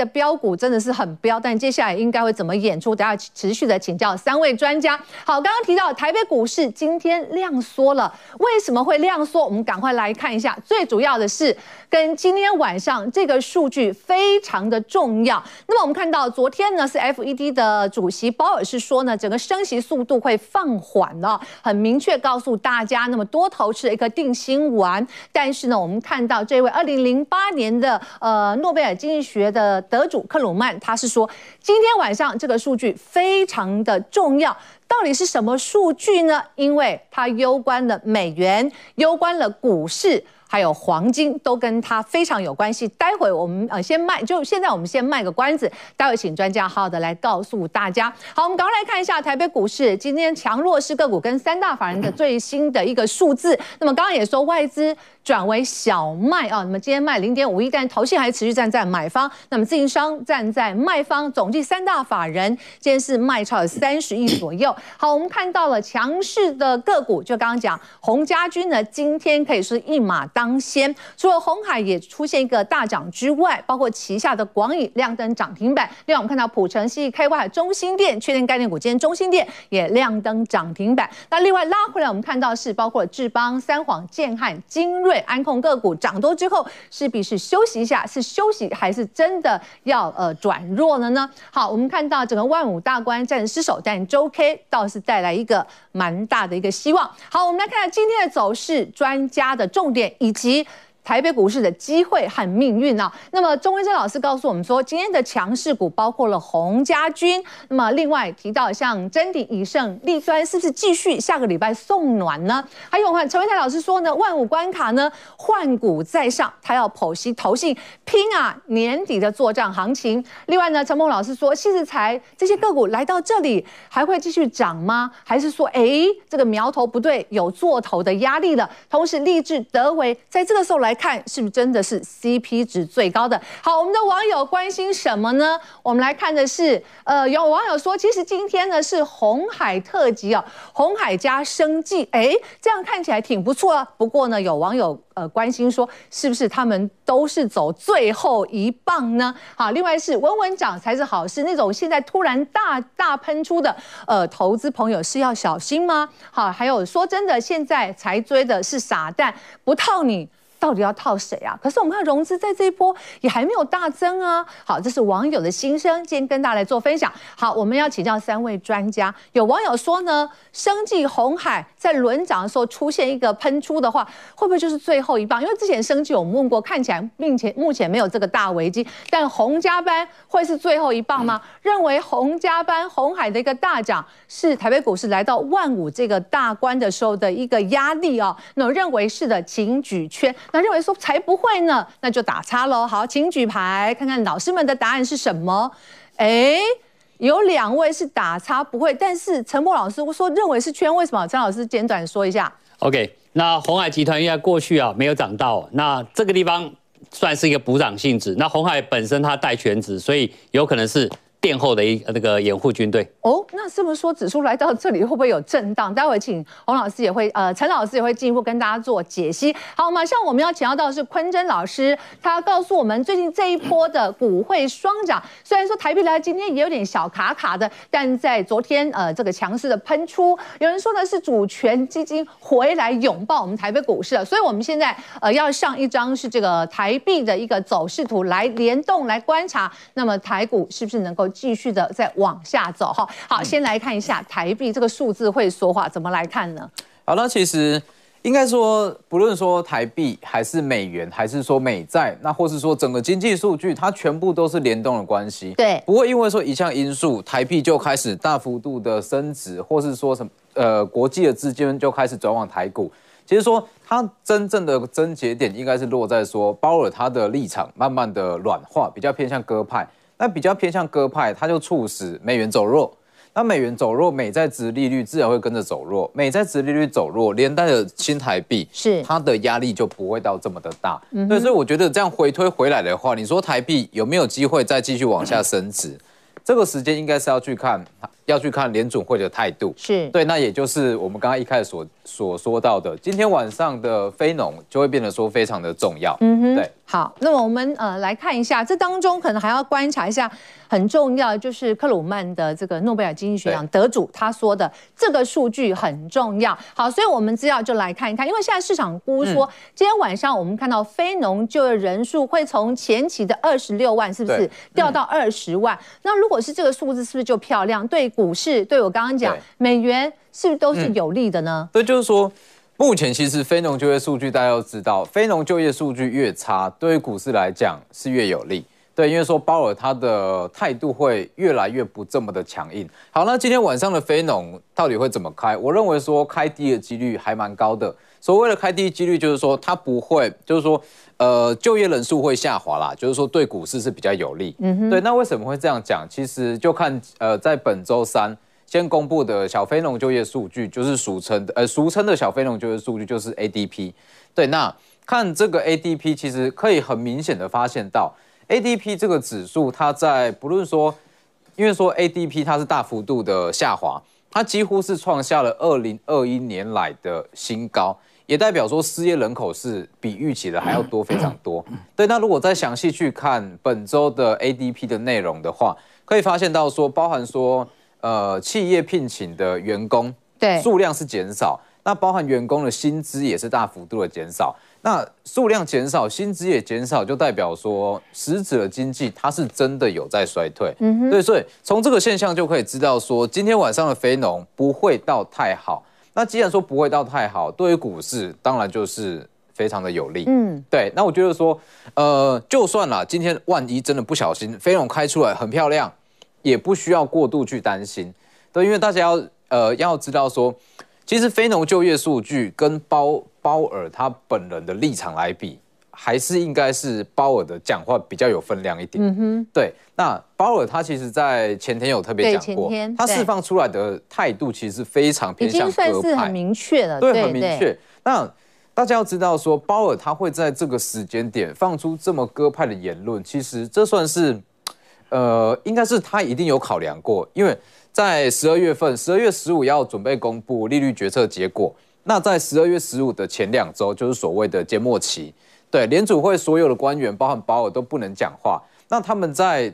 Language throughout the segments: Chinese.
的标股真的是很标，但接下来应该会怎么演出？等下持续的请教三位专家。好，刚刚提到台北股市今天量缩了，为什么会量缩？我们赶快来看一下。最主要的是跟今天晚上这个数据非常的重要。那么我们看到昨天呢是 FED 的主席鲍尔是说呢，整个升息速度会放缓了，很明确告诉大家，那么多头是一个定心丸。但是呢，我们看到这位二零零八年的呃诺贝尔经济学的得主克鲁曼，他是说，今天晚上这个数据非常的重要，到底是什么数据呢？因为它攸关了美元，攸关了股市。还有黄金都跟它非常有关系。待会我们呃先卖，就现在我们先卖个关子，待会请专家好好的来告诉大家。好，我们赶快来看一下台北股市今天强弱势个股跟三大法人的最新的一个数字。那么刚刚也说外资。转为小卖啊，那么今天卖零点五亿，但投信还持续站在买方，那么自营商站在卖方，总计三大法人今天是卖超了三十亿左右。好，我们看到了强势的个股，就刚刚讲洪家军呢，今天可以说一马当当先，除了红海也出现一个大涨之外，包括旗下的广宇亮灯涨停板。另外我们看到普诚、矽 KY、中心店确定概念股，今天中心店也亮灯涨停板。那另外拉回来，我们看到是包括智邦、三晃、建汉、精锐。安控个股涨多之后，势必是休息一下，是休息还是真的要呃转弱了呢？好，我们看到整个万五大关暂时失守，但周 K 倒是带来一个蛮大的一个希望。好，我们来看看今天的走势，专家的重点以及。台北股市的机会和命运啊，那么钟威珍老师告诉我们说，今天的强势股包括了洪家军，那么另外提到像臻鼎、以盛、立端，是不是继续下个礼拜送暖呢？还有我们陈唯泰老师说呢，万五关卡呢换股在上，他要剖析投信拼啊年底的作帐行情。另外呢，陈梦老师说，矽智财这些个股来到这里还会继续涨吗？还是说，哎，这个苗头不对，有做头的压力了？同时，力智、德维在这个时候来。来看是不是真的是 CP 值最高的？好，我们的网友关心什么呢？我们来看的是，呃，有网友说，其实今天呢是红海特辑啊，鸿海加生计，哎，这样看起来挺不错啊。不过呢，有网友呃关心说，是不是他们都是走最后一棒呢？好，另外是稳稳涨才是好事，那种现在突然大大喷出的，呃，投资朋友是要小心吗？好，还有说真的，现在才追的是傻蛋，不套你。到底要套谁啊？可是我们看融资在这一波也还没有大增啊。好，这是网友的心声，今天跟大家来做分享。好，我们要请教三位专家。有网友说呢，生技红海在轮涨的时候出现一个喷出的话，会不会就是最后一棒？因为之前生技我们问过，看起来并且目前没有这个大危机，但鸿家班会是最后一棒吗？认为鸿家班红海的一个大涨是台北股市来到万五这个大关的时候的一个压力哦。那认为是的，请举圈。那认为说才不会呢，那就打叉喽。好，请举牌看看老师们的答案是什么？哎，有两位是打叉不会，但是陈默老师我说认为是圈，为什么？陈老师简短说一下。OK，那鸿海集团因为过去啊没有涨到，那这个地方算是一个补涨性质。那鸿海本身它带全值，所以有可能是。殿后的一那个掩护军队哦，那是不是说指数来到这里会不会有震荡？待会请洪老师也会呃，陈老师也会进一步跟大家做解析。好，马上我们要请教到的是坤真老师，他告诉我们最近这一波的股汇双涨，虽然说台币来今天也有点小卡卡的，但在昨天呃这个强势的喷出，有人说的是主权基金回来拥抱我们台北股市了，所以我们现在呃要上一张是这个台币的一个走势图来联动来观察，那么台股是不是能够？继续的再往下走哈，好，先来看一下台币这个数字会说话，怎么来看呢？好，那其实应该说，不论说台币还是美元，还是说美债，那或是说整个经济数据，它全部都是联动的关系。对，不会因为说一项因素，台币就开始大幅度的升值，或是说什么呃国际的资金就开始转往台股。其实说它真正的症结点，应该是落在说鲍尔他的立场慢慢的软化，比较偏向鸽派。那比较偏向鸽派，它就促使美元走弱。那美元走弱，美债值利率自然会跟着走弱。美债值利率走弱，连带的新台币是它的压力就不会到这么的大。嗯，对，所以我觉得这样回推回来的话，你说台币有没有机会再继续往下升值？这个时间应该是要去看要去看联准会的态度。是对，那也就是我们刚刚一开始所所说到的，今天晚上的非农就会变得说非常的重要。嗯哼，对。好，那么我们呃来看一下，这当中可能还要观察一下很重要，就是克鲁曼的这个诺贝尔经济学奖得主他说的这个数据很重要。好，所以我们资料就来看一看，因为现在市场估说，嗯、今天晚上我们看到非农就业人数会从前期的二十六万，是不是掉到二十万？嗯、那如果是这个数字，是不是就漂亮？对股市，对我刚刚讲美元，是不是都是有利的呢？对、嗯，就是说。目前其实非农就业数据大家都知道，非农就业数据越差，对于股市来讲是越有利。对，因为说鲍尔他的态度会越来越不这么的强硬。好，那今天晚上的非农到底会怎么开？我认为说开低的几率还蛮高的。所谓的开低几率，就是说它不会，就是说呃就业人数会下滑啦，就是说对股市是比较有利。嗯哼。对，那为什么会这样讲？其实就看呃在本周三。先公布的小非农就业数据，就是俗称的呃俗称的小非农就业数据，就是 ADP。对，那看这个 ADP，其实可以很明显的发现到 ADP 这个指数，它在不论说，因为说 ADP 它是大幅度的下滑，它几乎是创下了二零二一年来的新高，也代表说失业人口是比预期的还要多非常多。对，那如果再详细去看本周的 ADP 的内容的话，可以发现到说，包含说。呃，企业聘请的员工对数量是减少，那包含员工的薪资也是大幅度的减少。那数量减少，薪资也减少，就代表说实质的经济它是真的有在衰退。嗯哼，对，所以从这个现象就可以知道说，今天晚上的非农不会到太好。那既然说不会到太好，对于股市当然就是非常的有利。嗯，对。那我觉得说，呃，就算啦，今天万一真的不小心非农开出来很漂亮。也不需要过度去担心，对，因为大家要呃要知道说，其实非农就业数据跟包包尔他本人的立场来比，还是应该是鲍尔的讲话比较有分量一点。嗯哼，对。那鲍尔他其实在前天有特别讲过，他释放出来的态度其实是非常偏向鸽派，已经算是很明确了，对，很明确。那大家要知道说，鲍尔他会在这个时间点放出这么鸽派的言论，其实这算是。呃，应该是他一定有考量过，因为在十二月份，十二月十五要准备公布利率决策结果。那在十二月十五的前两周，就是所谓的缄默期，对，联储会所有的官员，包含保尔都不能讲话。那他们在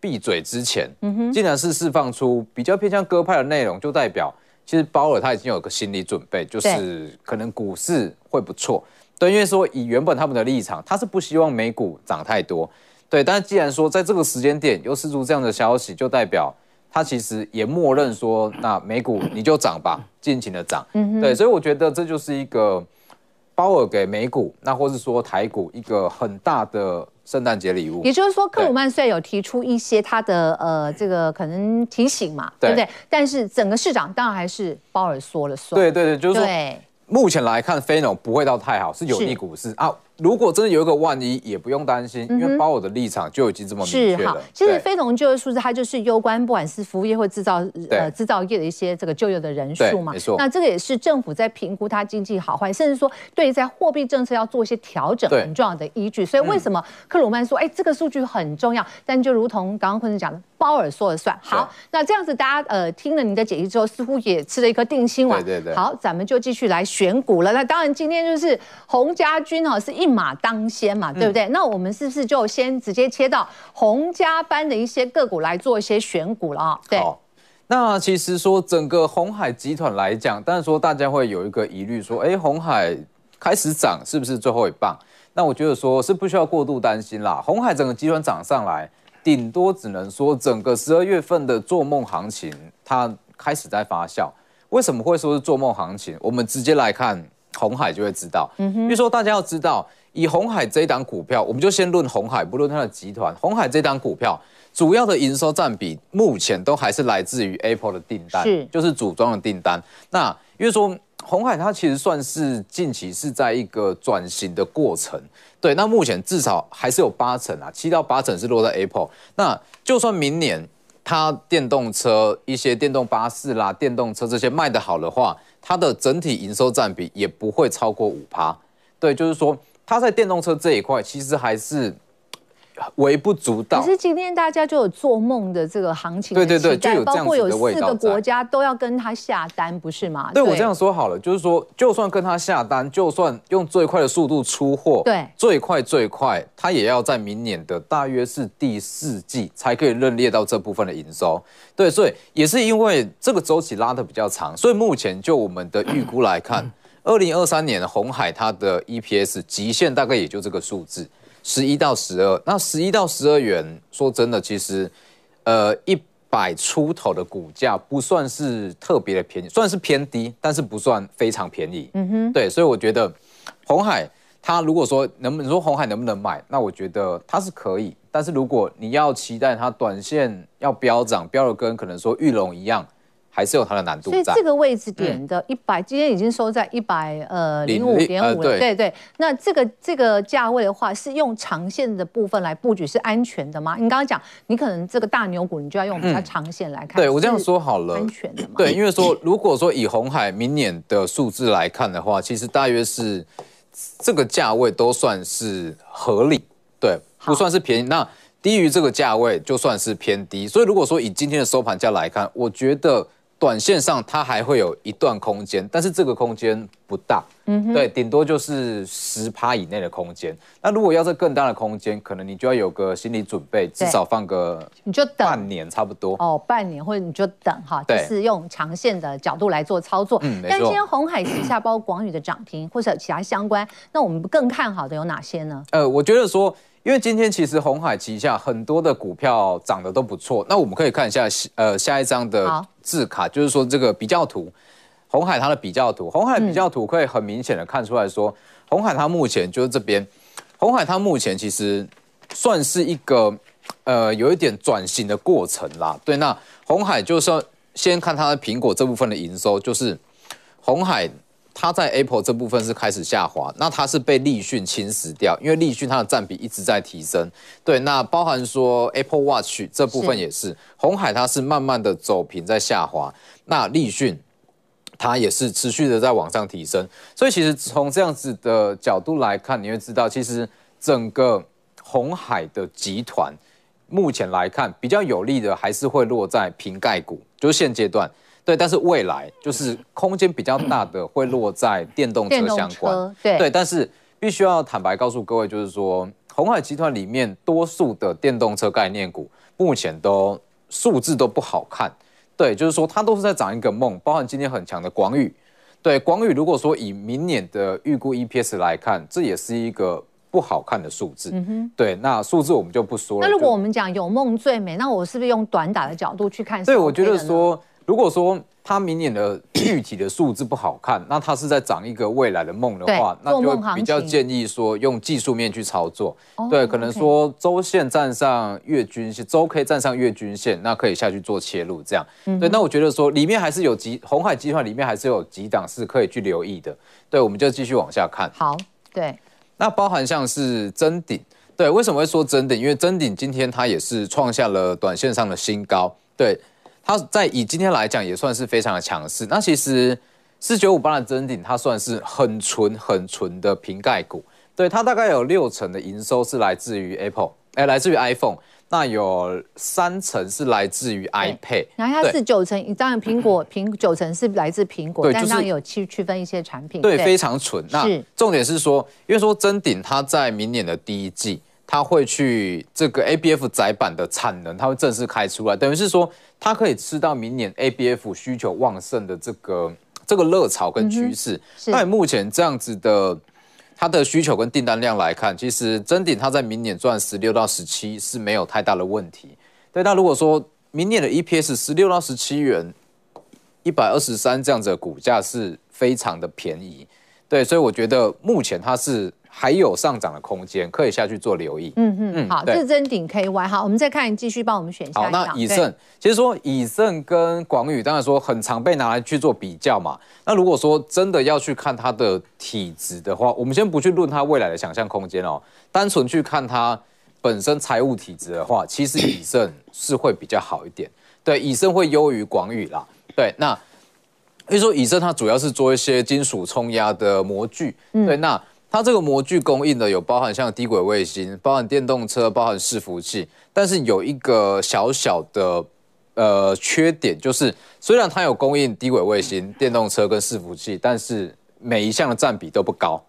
闭嘴之前，竟然是释放出比较偏向鸽派的内容，就代表其实保尔他已经有个心理准备，就是可能股市会不错。对，因为说以原本他们的立场，他是不希望美股涨太多。对，但是既然说在这个时间点又释出这样的消息，就代表他其实也默认说，那美股你就涨吧，尽情的涨。嗯，对，所以我觉得这就是一个鲍尔给美股，那或是说台股一个很大的圣诞节礼物。也就是说，克鲁曼虽然有提出一些他的呃这个可能提醒嘛，对不对？但是整个市场当然还是鲍尔说了算。对对对，就是说，目前来看，菲诺不会到太好，是有利股市啊。如果真的有一个万一，也不用担心，因为鲍尔的立场就已经这么明确了。是好，其实非农就业数字它就是攸关不管是服务业或制造呃制造业的一些这个就业的人数嘛。没错。那这个也是政府在评估它经济好坏，甚至说对在货币政策要做一些调整很重要的依据。所以为什么克鲁曼说，哎，这个数据很重要？但就如同刚刚昆士讲的，鲍尔说了算。好，那这样子大家呃听了你的解析之后，似乎也吃了一颗定心丸。对对对。好，咱们就继续来选股了。那当然今天就是洪家军哈是一。一马当先嘛，对不对？嗯、那我们是不是就先直接切到洪家班的一些个股来做一些选股了啊？对。那其实说整个红海集团来讲，但是说大家会有一个疑虑，说，哎，红海开始涨是不是最后一棒？那我觉得说是不需要过度担心啦。红海整个集团涨上来，顶多只能说整个十二月份的做梦行情它开始在发酵。为什么会说是做梦行情？我们直接来看。鸿海就会知道，嗯哼，比如说大家要知道，以红海这一档股票，我们就先论红海，不论它的集团。红海这档股票主要的营收占比，目前都还是来自于 Apple 的订单，是，就是组装的订单。那因为说红海它其实算是近期是在一个转型的过程，对，那目前至少还是有八成啊，七到八成是落在 Apple。那就算明年它电动车、一些电动巴士啦、电动车这些卖得好的话，它的整体营收占比也不会超过五趴，对，就是说它在电动车这一块其实还是微不足道。可是今天大家就有做梦的这个行情，对对对，就有包括有四个国家都要跟他下单，不是吗？对，对我这样说好了，就是说，就算跟他下单，就算用最快的速度出货，对，最快最快，他也要在明年的大约是第四季才可以认列到这部分的营收。对，所以也是因为这个周期拉的比较长，所以目前就我们的预估来看，二零二三年红海它的 EPS 极限大概也就这个数字。十一到十二，那十一到十二元，说真的，其实，呃，一百出头的股价不算是特别的便宜，算是偏低，但是不算非常便宜。嗯哼，对，所以我觉得红海，它如果说能不能说红海能不能买，那我觉得它是可以，但是如果你要期待它短线要飙涨，飙的跟可能说玉龙一样。还是有它的难度在，所以这个位置点的一百、嗯，今天已经收在一百呃零五点五了，对对，对。那这个这个价位的话，是用长线的部分来布局是安全的吗？你刚刚讲，你可能这个大牛股，你就要用比较长线来看。嗯、对我这样说好了，安全的嘛。对，因为说如果说以红海明年的数字来看的话，其实大约是这个价位都算是合理，对，不算是便宜。那低于这个价位就算是偏低。所以如果说以今天的收盘价来看，我觉得。短线上它还会有一段空间，但是这个空间不大，嗯，对，顶多就是十趴以内的空间。那如果要是更大的空间，可能你就要有个心理准备，至少放个你就等半年差不多哦，半年或者你就等哈，就是用长线的角度来做操作。嗯，但今天红海旗下包括广宇的涨停或者其他相关，那我们更看好的有哪些呢？呃，我觉得说。因为今天其实红海旗下很多的股票涨得都不错，那我们可以看一下，呃，下一张的字卡，就是说这个比较图，红海它的比较图，红海比较图可以很明显的看出来说，红海它目前就是这边，红海它目前其实算是一个呃有一点转型的过程啦。对，那红海就是说先看它的苹果这部分的营收，就是红海。它在 Apple 这部分是开始下滑，那它是被立讯侵蚀掉，因为立讯它的占比一直在提升。对，那包含说 Apple Watch 这部分也是，红海它是慢慢的走平在下滑，那立讯它也是持续的在往上提升。所以其实从这样子的角度来看，你会知道，其实整个红海的集团目前来看比较有利的还是会落在瓶盖股，就是现阶段。对，但是未来就是空间比较大的会落在电动车相关。对对，但是必须要坦白告诉各位，就是说鸿海集团里面多数的电动车概念股目前都数字都不好看。对，就是说它都是在涨一个梦，包含今天很强的广宇。对，广宇如果说以明年的预估 EPS 来看，这也是一个不好看的数字。嗯哼。对，那数字我们就不说了。那如果我们讲有梦最美，那我是不是用短打的角度去看？对，我觉得说。如果说它明年的具体的数字不好看，那它是在涨一个未来的梦的话，那就比较建议说用技术面去操作。对，可能说周线站上月均线，周 K 站上月均线，那可以下去做切入这样。对，那我觉得说里面还是有几红海集团里面还是有几档是可以去留意的。对，我们就继续往下看。好，对。那包含像是臻鼎，对，为什么会说臻鼎？因为臻鼎今天它也是创下了短线上的新高。对。它在以今天来讲也算是非常的强势。那其实四九五八的臻鼎，它算是很纯很纯的瓶盖股。对，它大概有六成的营收是来自于 Apple，哎、欸，来自于 iPhone。那有三成是来自于 iPad。然后它是九成，当然苹果苹九成是来自苹果，但当然有区区分一些产品。对，非常纯。那重点是说，因为说臻鼎它在明年的第一季。它会去这个 ABF 载板的产能，它会正式开出来，等于是说它可以吃到明年 ABF 需求旺盛的这个这个热潮跟趋势。那、嗯、目前这样子的它的需求跟订单量来看，其实真鼎它在明年赚十六到十七是没有太大的问题。对，那如果说明年的 EPS 十六到十七元，一百二十三这样子的股价是非常的便宜。对，所以我觉得目前它是。还有上涨的空间，可以下去做留意。嗯嗯嗯，好，这是真顶 KY。好，我们再看，继续帮我们选一下。好，那以盛，其实说以盛跟广宇，当然说很常被拿来去做比较嘛。那如果说真的要去看它的体质的话，我们先不去论它未来的想象空间哦，单纯去看它本身财务体质的话，其实以盛是会比较好一点。对，以盛会优于广宇啦。对，那所以说以盛它主要是做一些金属冲压的模具。对，那。它这个模具供应的有包含像低轨卫星、包含电动车、包含伺服器，但是有一个小小的呃缺点，就是虽然它有供应低轨卫星、电动车跟伺服器，但是每一项的占比都不高。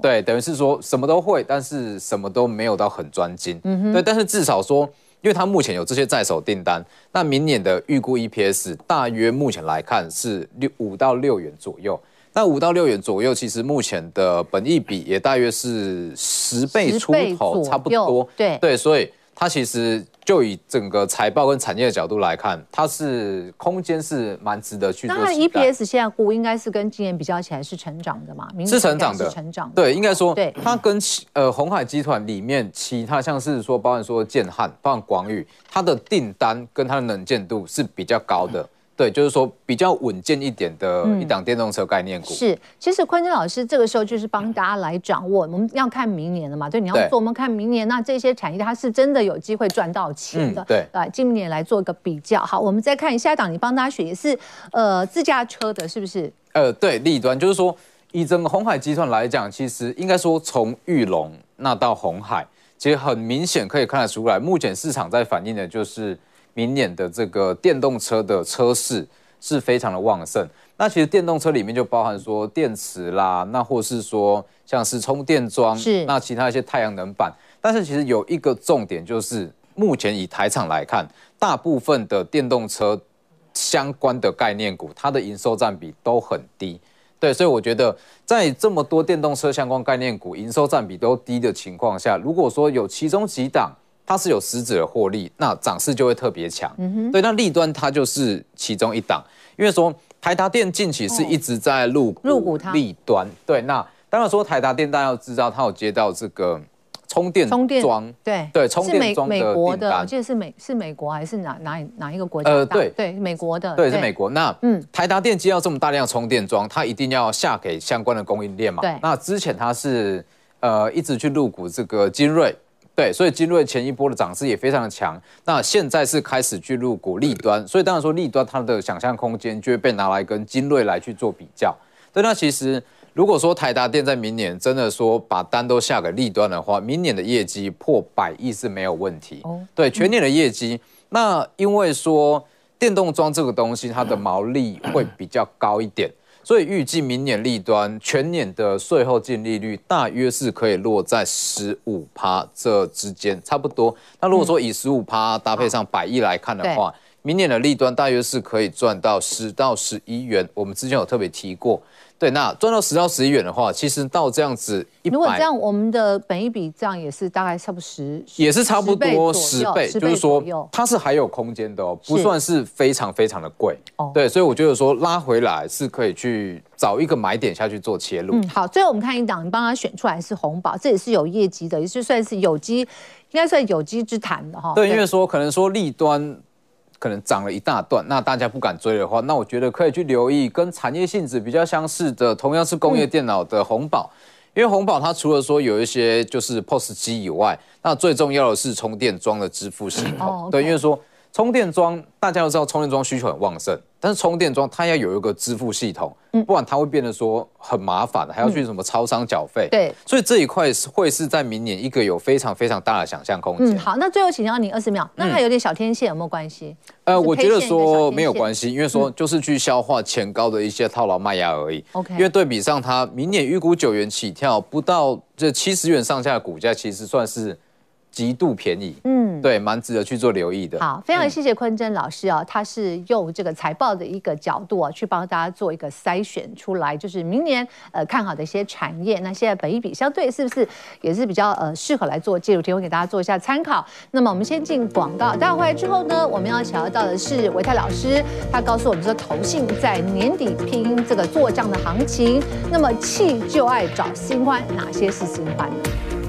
对，等于是说什么都会，但是什么都没有到很专精。嗯哼，对，但是至少说，因为它目前有这些在手订单，那明年的预估 EPS 大约目前来看是六五到六元左右。那五到六元左右，其实目前的本益比也大约是十倍出头，差不多。对对，所以它其实。就以整个财报跟产业的角度来看，它是空间是蛮值得去做。那它的 EPS 现在估应该是跟今年比较起来是成长的嘛？是成长的，成长。对，应该说，对它跟其呃鸿海集团里面其他像是说，包含说建汉、包含广宇，它的订单跟它的能见度是比较高的。嗯对，就是说比较稳健一点的一档电动车概念股。嗯、是，其实坤真老师这个时候就是帮大家来掌握，我们要看明年的嘛。对，你要做，我们看明年，那这些产业它是真的有机会赚到钱的。嗯、对，来今年来做一个比较。好，我们再看下一档，你帮大家选也是呃自驾车的，是不是？呃，对，立端就是说，以整个红海集团来讲，其实应该说从玉龙那到红海，其实很明显可以看得出来，目前市场在反映的就是。明年的这个电动车的车市是非常的旺盛。那其实电动车里面就包含说电池啦，那或是说像是充电桩，是那其他一些太阳能板。但是其实有一个重点就是，目前以台厂来看，大部分的电动车相关的概念股，它的营收占比都很低。对，所以我觉得在这么多电动车相关概念股营收占比都低的情况下，如果说有其中几档，它是有实质的获利，那涨势就会特别强。嗯哼，对，那利端它就是其中一档，因为说台达电近期是一直在入入股它利端。对，那当然说台达电大家要知道，它有接到这个充电充电桩，对对，充电桩的美国的，我记得是美是美国还是哪哪哪一个国家？呃，对对，美国的，对，是美国。那嗯，台达电接到这么大量充电桩，它一定要下给相关的供应链嘛？对。那之前它是呃一直去入股这个精锐。对，所以精锐前一波的涨势也非常的强。那现在是开始去入股利端，所以当然说利端它的想象空间就会被拿来跟精锐来去做比较。对，那其实如果说台达电在明年真的说把单都下给利端的话，明年的业绩破百亿是没有问题。哦，对，全年的业绩，那因为说电动装这个东西它的毛利会比较高一点。所以预计明年利端全年的税后净利率大约是可以落在十五趴这之间，差不多。那如果说以十五趴搭配上百亿来看的话，明年的利端大约是可以赚到十到十一元。我们之前有特别提过。对，那赚到十到十一元的话，其实到这样子一百，如果这样，我们的本一比这样也是大概差不多十，也是差不多十倍，就是说它是还有空间的哦，不算是非常非常的贵。哦，对，所以我觉得说拉回来是可以去找一个买点下去做切入。嗯，好，最后我们看一档，你帮他选出来是红宝，这也是有业绩的，也是算是有机，应该算有机之谈的哈。对，因为说可能说利端。可能涨了一大段，那大家不敢追的话，那我觉得可以去留意跟产业性质比较相似的，同样是工业电脑的红宝，因为红宝它除了说有一些就是 POS 机以外，那最重要的是充电桩的支付系统。对，因为说充电桩大家都知道充电桩需求很旺盛。但是充电桩它要有一个支付系统，不然它会变得说很麻烦，还要去什么超商缴费。对，所以这一块是会是在明年一个有非常非常大的想象空间。嗯，好，那最后请教你二十秒，那它有点小天线有没有关系？呃，我觉得说没有关系，因为说就是去消化前高的一些套牢卖压而已。OK，因为对比上它明年预估九元起跳，不到这七十元上下的股价，其实算是。极度便宜，嗯，对，蛮值得去做留意的。好，非常谢谢坤真老师啊，他是用这个财报的一个角度啊，去帮大家做一个筛选出来，就是明年呃看好的一些产业。那现在本一比相对是不是也是比较呃适合来做介入？提供给大家做一下参考。那么我们先进广告，待会回来之后呢，我们要想要到的是维泰老师，他告诉我们说，投信在年底拼这个做账的行情。那么弃旧爱找新欢，哪些是新欢呢？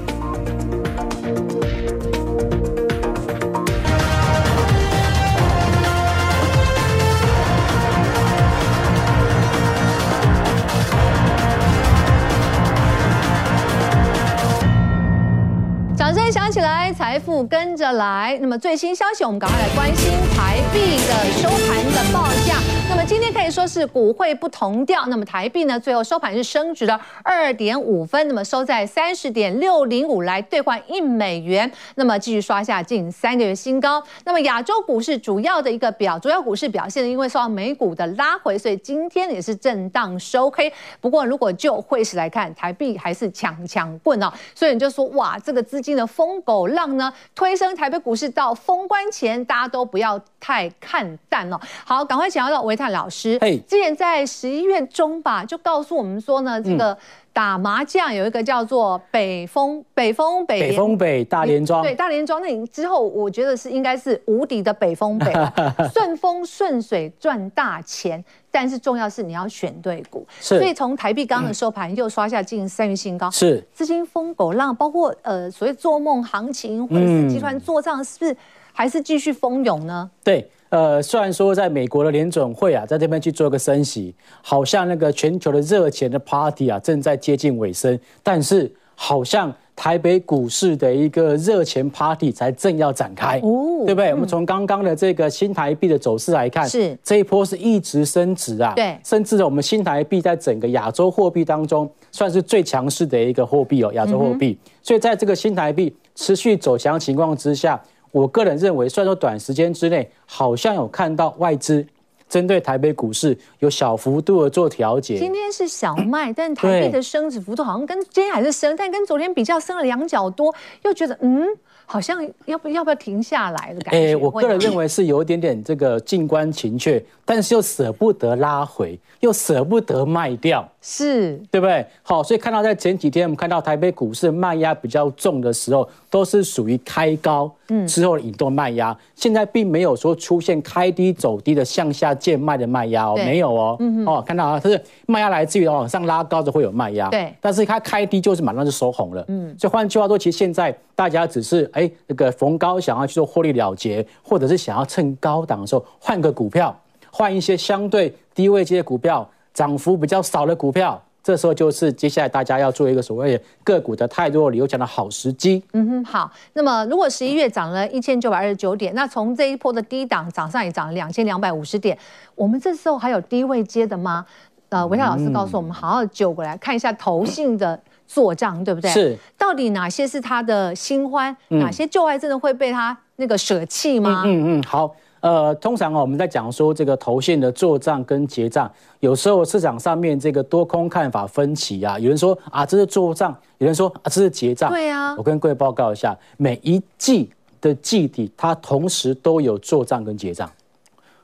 掌声。想起来，财富跟着来。那么最新消息，我们赶快来关心台币的收盘的报价。那么今天可以说是股汇不同调，那么台币呢，最后收盘是升值了二点五分，那么收在三十点六零五来兑换一美元，那么继续刷下近三个月新高。那么亚洲股市主要的一个表，主要股市表现呢，因为受到美股的拉回，所以今天也是震荡收黑。不过如果就汇市来看，台币还是强强棍哦，所以你就说哇，这个资金的疯狗浪呢，推升台北股市到封关前，大家都不要太看淡了。好，赶快请教到维泰老师。嘿，之前在十一月中吧，就告诉我们说呢，这个打麻将有一个叫做北风北风北北风北大连庄，对大连庄。那你之后我觉得是应该是无敌的北风北，顺风顺水赚大钱。但是重要是你要选对股，所以从台币刚刚的收盘又刷下近三月新高，是。资金疯狗浪，包括呃所谓做梦行情或者是集团做账，是不是还是继续蜂拥呢？对。呃，虽然说在美国的联准会啊，在这边去做一个升息，好像那个全球的热钱的 party 啊正在接近尾声，但是好像台北股市的一个热钱 party 才正要展开，哦，对不对？嗯、我们从刚刚的这个新台币的走势来看，是这一波是一直升值啊，对，甚至我们新台币在整个亚洲货币当中算是最强势的一个货币哦，亚洲货币，嗯、所以在这个新台币持续走强情况之下。我个人认为，虽然说短时间之内好像有看到外资针对台北股市有小幅度的做调节，今天是小 卖，但台币的升值幅度好像跟今天还是升，但跟昨天比较升了两角多，又觉得嗯。好像要不要不要停下来的感觉？哎，我个人认为是有一点点这个静观情阙，但是又舍不得拉回，又舍不得卖掉，是。对不对？好，所以看到在前几天我们看到台北股市卖压比较重的时候，都是属于开高之后引动卖压，现在并没有说出现开低走低的向下渐卖的卖压哦，没有哦，哦，看到啊，它是卖压来自于往上拉高的会有卖压，对，但是它开低就是马上就收红了，嗯，所以换句话说，其实现在大家只是哎。欸，这个逢高想要去做获利了结，或者是想要趁高档的时候换个股票，换一些相对低位阶的股票，涨幅比较少的股票，这时候就是接下来大家要做一个所谓的个股的太弱理由讲的好时机。嗯哼，好。那么如果十一月涨了一千九百二十九点，那从这一波的低档涨上也涨了两千两百五十点，我们这时候还有低位接的吗？呃，唯泰老师告诉我们，好好揪过来看一下投信的。做账对不对？是，到底哪些是他的新欢？嗯、哪些旧爱真的会被他那个舍弃吗？嗯嗯，嗯，好，呃，通常我们在讲说这个投信的做账跟结账，有时候市场上面这个多空看法分歧啊，有人说啊这是做账，有人说啊这是结账。对啊，我跟各位报告一下，每一季的季底，它同时都有做账跟结账。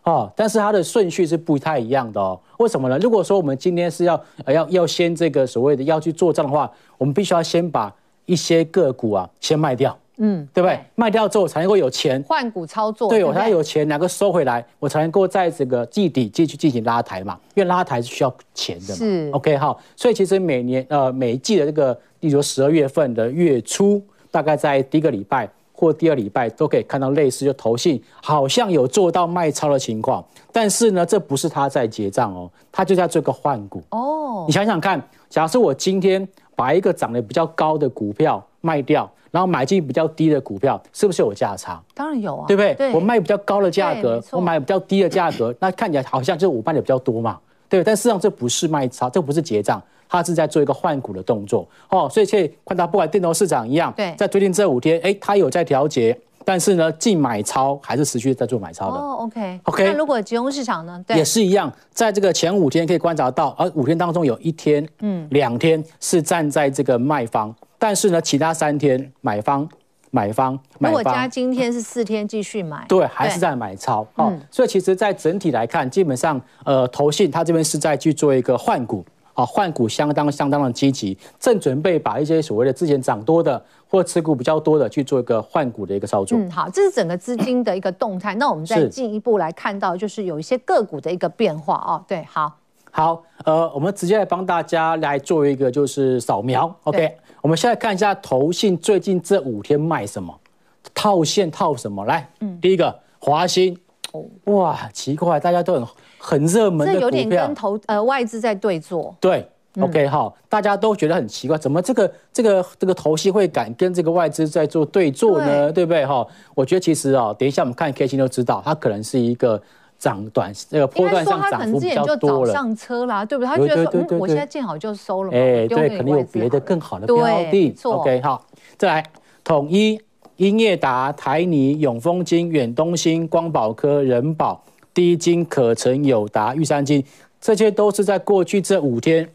哦，但是它的顺序是不太一样的哦。为什么呢？如果说我们今天是要呃要要先这个所谓的要去做账的话，我们必须要先把一些个股啊先卖掉，嗯，对不对？卖掉之后才能够有钱换股操作，对，我才有钱能够收回来，我才能够在这个季底继续进行拉抬嘛。因为拉抬是需要钱的嘛。是，OK 好。所以其实每年呃每一季的这个，例如十二月份的月初，大概在第一个礼拜。或第二礼拜都可以看到类似，就投信好像有做到卖超的情况，但是呢，这不是他在结账哦，他就在做个换股哦。你想想看，假设我今天把一个涨得比较高的股票卖掉，然后买进比较低的股票，是不是有价差？当然有啊，对不对？对，我卖比较高的价格，我买比较低的价格，那看起来好像就是我卖的比较多嘛，对对？但事实上这不是卖超，这不是结账。他是在做一个换股的动作哦，所以可以看到，不管电投市场一样，对，在最近这五天，哎，它有在调节，但是呢，净买超还是持续在做买超的。哦，OK，OK。Okay, okay, 那如果集中市场呢？对，也是一样，在这个前五天可以观察到，而五天当中有一天，嗯，两天是站在这个卖方，但是呢，其他三天买方、买方、买方。如果加今天是四天继续买，对，还是在买超。哦，所以其实，在整体来看，基本上，呃，投信它这边是在去做一个换股。啊，换股相当相当的积极，正准备把一些所谓的之前涨多的或持股比较多的去做一个换股的一个操作。嗯，好，这是整个资金的一个动态。那我们再进一步来看到，就是有一些个股的一个变化哦。对，好，好，呃，我们直接来帮大家来做一个就是扫描。OK，我们现在看一下投信最近这五天卖什么，套现套什么？来，嗯，第一个华兴，哦，哇，奇怪，大家都很。很热门这有点跟投呃外资在对坐。对，OK 好，大家都觉得很奇怪，怎么这个这个这个投信会敢跟这个外资在做对坐呢？对，对不对哈？我觉得其实啊，等一下我们看 K 线就知道，它可能是一个涨短那个波段上涨幅比较多了，上车啦，对不对？他觉得说，嗯，我现在见好就收了嘛，哎，对，可能有别的更好的标的。OK，好，再来，统一、英业达、台泥、永丰金、远东新、光宝科、人保、低金、可成、友达、玉山金，这些都是在过去这五天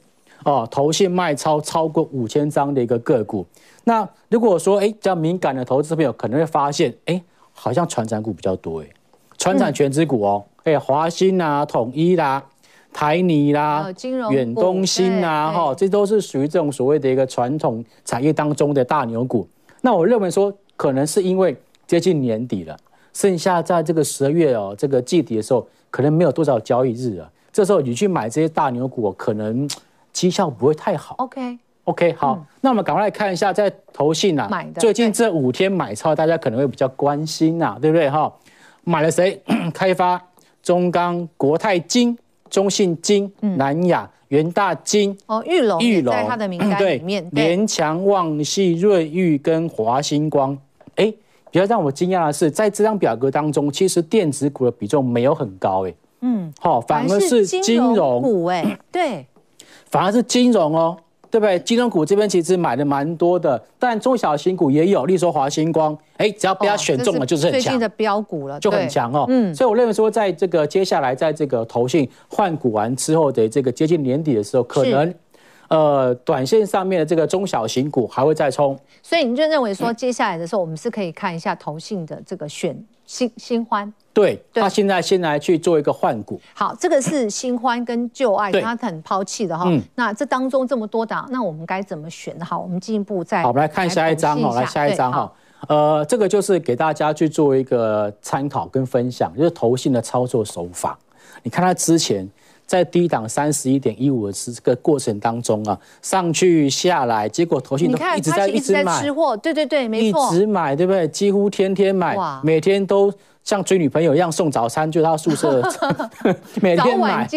哦，投信卖超超过五千张的一个个股。那如果说哎，比较敏感的投资朋友可能会发现，哎，好像传产股比较多哎，传产全资股哦。嗯哎，华新啊，统一啦，台泥啦，远东新啊，哈，这都是属于这种所谓的一个传统产业当中的大牛股。那我认为说，可能是因为接近年底了，剩下在这个十二月哦，这个季底的时候，可能没有多少交易日了。这时候你去买这些大牛股，可能绩效不会太好。OK，OK，、好，嗯、那我们赶快来看一下，在投信啊，最近这五天买超，大家可能会比较关心呐、啊，对不对？哈，买了谁？开发。中钢、国泰金、中信金、南亚、元大金哦，玉龙、玉龙在它的名单里面，对，联强、旺系、瑞玉跟华星光。哎，比较让我惊讶的是，在这张表格当中，其实电子股的比重没有很高，哎，嗯，好，反而是金融股，哎，对，反而是金融哦。对不对？金融股这边其实买的蛮多的，但中小型股也有，例如说华星光，哎，只要被它选中了，就是很强。最近的标股了，就很强哦。嗯，所以我认为说，在这个接下来，在这个投信换股完之后的这个接近年底的时候，可能，呃，短线上面的这个中小型股还会再冲。所以你就认为说，接下来的时候，我们是可以看一下投信的这个选新新欢。对，他现在先来去做一个换股。好，这个是新欢跟旧爱，他很抛弃的哈。那这当中这么多档，那我们该怎么选？好，我们进一步再。好，我们来看下一张哈，来下一张哈。呃，这个就是给大家去做一个参考跟分享，就是投信的操作手法。你看他之前在低档三十一点一五的这个过程当中啊，上去下来，结果投信都一直在一直买，吃货，对对对，没错，一直买，对不对？几乎天天买，每天都。像追女朋友一样送早餐，就到宿舍 每天买，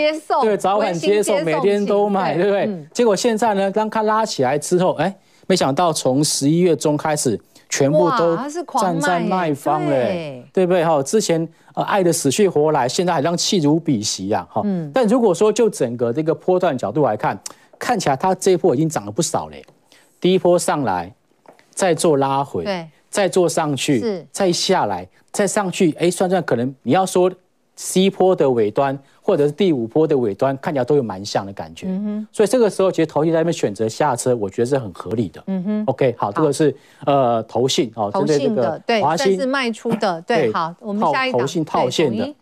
对，早晚接送，每天都买，对不对？结果现在呢，当他拉起来之后，哎，没想到从十一月中开始，全部都站在卖方嘞，对不对？哈，之前呃爱的死去活来，现在好像弃如敝屣呀，哈。但如果说就整个这个波段角度来看，看起来它这一波已经涨了不少嘞。第一波上来，再做拉回，再做上去，再下来。再上去，哎，算算可能你要说 C 波的尾端，或者是第五波的尾端，看起来都有蛮像的感觉。嗯哼。所以这个时候，其实投信在那边选择下车，我觉得是很合理的。嗯哼。OK，好，这个是呃投信哦，针对这个对华兴是卖出的。对，好，我们下一个投信套现的。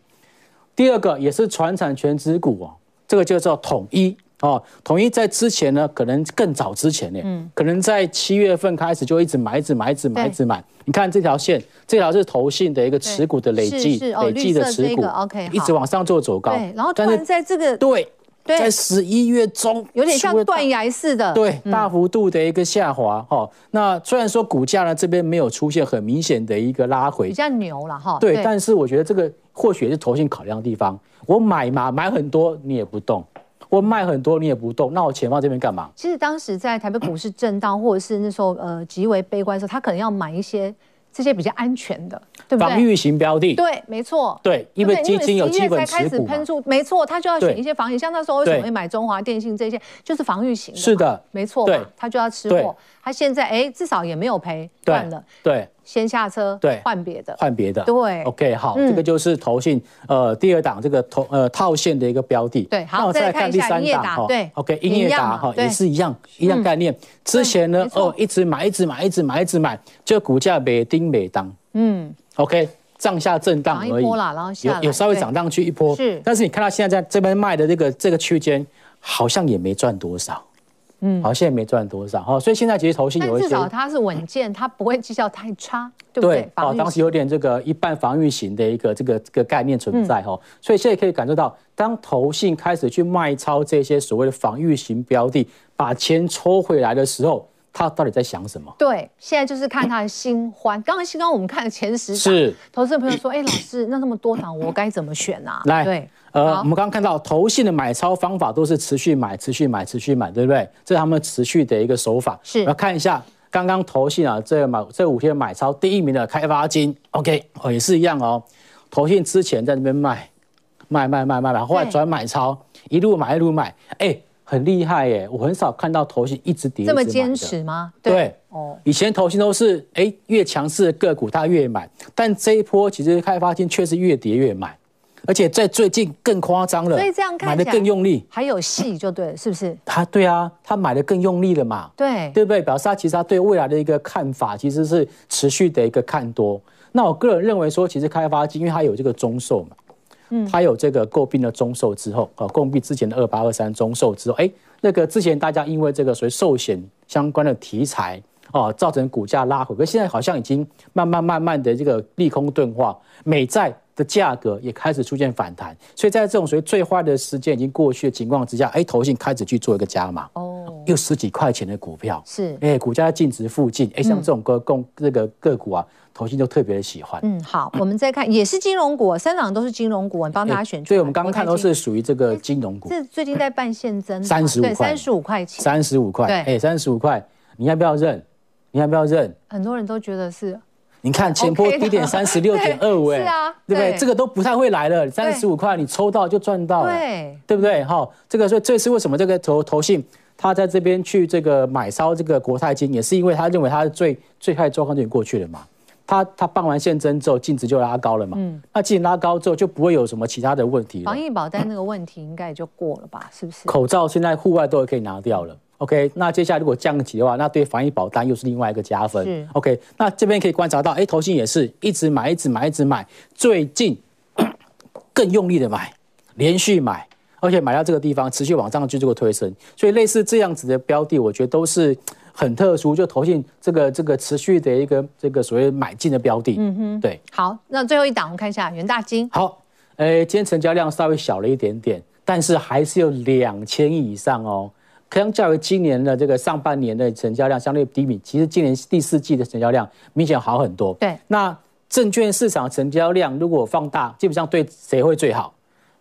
第二个也是传产权资股哦，这个就叫统一。哦，统一在之前呢，可能更早之前呢，嗯，可能在七月份开始就一直买，一直买，一直买，一直买。你看这条线，这条是投信的一个持股的累计，累计的持股，OK，一直往上做走高。对，然后突然在这个对，在十一月中，有点像断崖似的，对，大幅度的一个下滑。哈，那虽然说股价呢这边没有出现很明显的一个拉回，比较牛了哈。对，但是我觉得这个或许是投信考量的地方。我买嘛，买很多你也不动。我卖很多，你也不动，那我钱放这边干嘛？其实当时在台北股市震荡，或者是那时候呃极为悲观的时候，他可能要买一些这些比较安全的，对不对？防御型标的。对，没错。对，因为基金有基本持股嘛。没错，他就要选一些防御，像那时候为什么会买中华电信这些，就是防御型的。是的，没错。对，他就要吃货。他现在哎，至少也没有赔，赚了。对。先下车，对，换别的，换别的，对，OK，好，这个就是投信呃第二档这个投呃套现的一个标的，对，好，再来看第三档哈，对，OK，英业达哈也是一样一样概念，之前呢哦一直买一直买一直买一直买，就股价每丁每当，嗯，OK，上下震荡而已，有有稍微涨上去一波，是，但是你看到现在在这边卖的这个这个区间，好像也没赚多少。嗯，好，现在没赚多少哈，所以现在其实投信有一些，至少它是稳健，它不会绩效太差，对不对？哦，当时有点这个一半防御型的一个这个这个概念存在哈，所以现在可以感受到，当投信开始去卖超这些所谓的防御型标的，把钱抽回来的时候，他到底在想什么？对，现在就是看他的新欢。刚刚新刚我们看了前十档，是投资朋友说，哎，老师，那那么多档，我该怎么选啊？来，对。呃，我们刚刚看到投信的买超方法都是持续买、持续买、持续买，对不对？这是他们持续的一个手法。是，要看一下刚刚投信啊，这买这五天买超第一名的开发金，OK，哦，也是一样哦。投信之前在那边卖，卖卖卖卖卖，后来转买超，一路买一路买，哎，很厉害耶！我很少看到投信一直跌，这么坚持吗？对，哦，以前投信都是哎越强势的个股它越买，但这一波其实开发金却是越跌越买。而且在最近更夸张了，所以这样看买的更用力，还有戏就对了，是不是？他对啊，他买的更用力了嘛？对，对不对？表示他其实他对未来的一个看法其实是持续的一个看多。那我个人认为说，其实开发金因为它有这个中寿嘛，嗯，它有这个购并的中寿之后，呃，购并之前的二八二三中寿之后，哎，那个之前大家因为这个所谓寿险相关的题材哦，造成股价拉回，可现在好像已经慢慢慢慢的这个利空钝化，美债。的价格也开始出现反弹，所以在这种属于最坏的时间已经过去的情况之下，哎，投信开始去做一个加码，哦，又十几块钱的股票，是，哎，股价净值附近，哎，像这种个共这个个股啊，投信就特别的喜欢。嗯，好，我们再看，也是金融股，三档都是金融股，我帮大家选出。所以我们刚刚看都是属于这个金融股。这最近在办现增，三十五块，三十五块钱，三十五块，对，哎，三十五块，你要不要认？你要不要认？很多人都觉得是。你看前波低点三十六点二五，哎，对不对？这个都不太会来了，三十五块你抽到就赚到了，对，对不对？好，这个所以这是为什么这个投投信他在这边去这个买烧这个国泰金，也是因为他认为他最最坏状况就已经过去了嘛。他他办完现增之后，净值就拉高了嘛。嗯，那净值拉高之后，就不会有什么其他的问题了。防疫保单那个问题应该也就过了吧？是不是？口罩现在户外都可以拿掉了。OK，那接下来如果降级的话，那对防疫保单又是另外一个加分。是 OK，那这边可以观察到，哎，投信也是一直买，一直买，一直买，最近 更用力的买，连续买，而且买到这个地方持续往上去这个推升，所以类似这样子的标的，我觉得都是 很特殊，就投信这个这个持续的一个这个所谓买进的标的。嗯哼，对。好，那最后一档我们看一下元大金。好，哎，今天成交量稍微小了一点点，但是还是有两千亿以上哦。相较于今年的这个上半年的成交量相对低迷，其实今年第四季的成交量明显好很多。对，那证券市场成交量如果放大，基本上对谁会最好？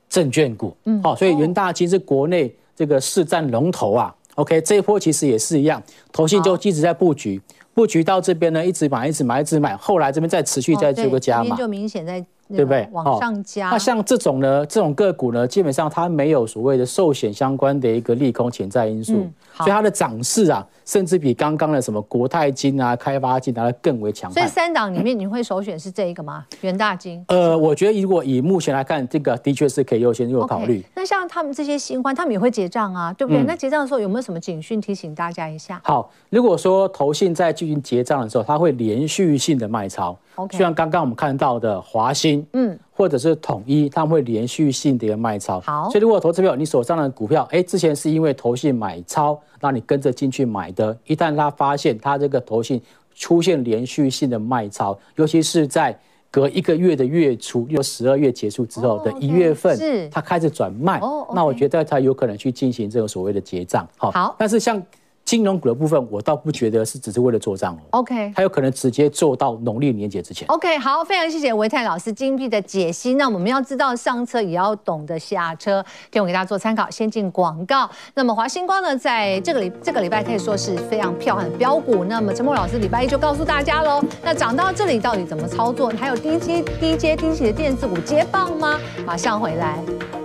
证券股。嗯，好，所以元大金是国内这个市占龙头啊。OK，这一波其实也是一样，投信就一直在布局，布局到这边呢，一直买，一直买，一直买，后来这边再持续再做个加码，就明显在。对不对？往上加。那像这种呢，这种个股呢，基本上它没有所谓的寿险相关的一个利空潜在因素，嗯、所以它的涨势啊，甚至比刚刚的什么国泰金啊、开发金啊更为强。所以三档里面，你会首选是这一个吗？元大金？呃，我觉得如果以目前来看，这个的确是可以优先做考虑。Okay, 那像他们这些新欢，他们也会结账啊，对不对？嗯、那结账的时候有没有什么警讯提醒大家一下？好，如果说投信在进行结账的时候，它会连续性的卖超。就像刚刚我们看到的华兴，嗯，或者是统一，他们会连续性的一个卖超。好，所以如果投资票你手上的股票，哎，之前是因为投信买超，那你跟着进去买的，一旦他发现他这个投信出现连续性的卖超，尤其是在隔一个月的月初，又十二月结束之后的一月份，是，他开始转卖，那我觉得它有可能去进行这个所谓的结账。好，但是像。金融股的部分，我倒不觉得是只是为了做账哦。OK，它有可能直接做到农历年节之前。OK，好，非常谢谢维泰老师精辟的解析。那我们要知道上车也要懂得下车，提供给大家做参考。先进广告。那么华星光呢，在这个礼这个礼拜可以说是非常漂亮的标股。那么陈柏老师礼拜一就告诉大家喽。那涨到这里到底怎么操作？还有低阶低阶低级的电子股接棒吗？马上回来。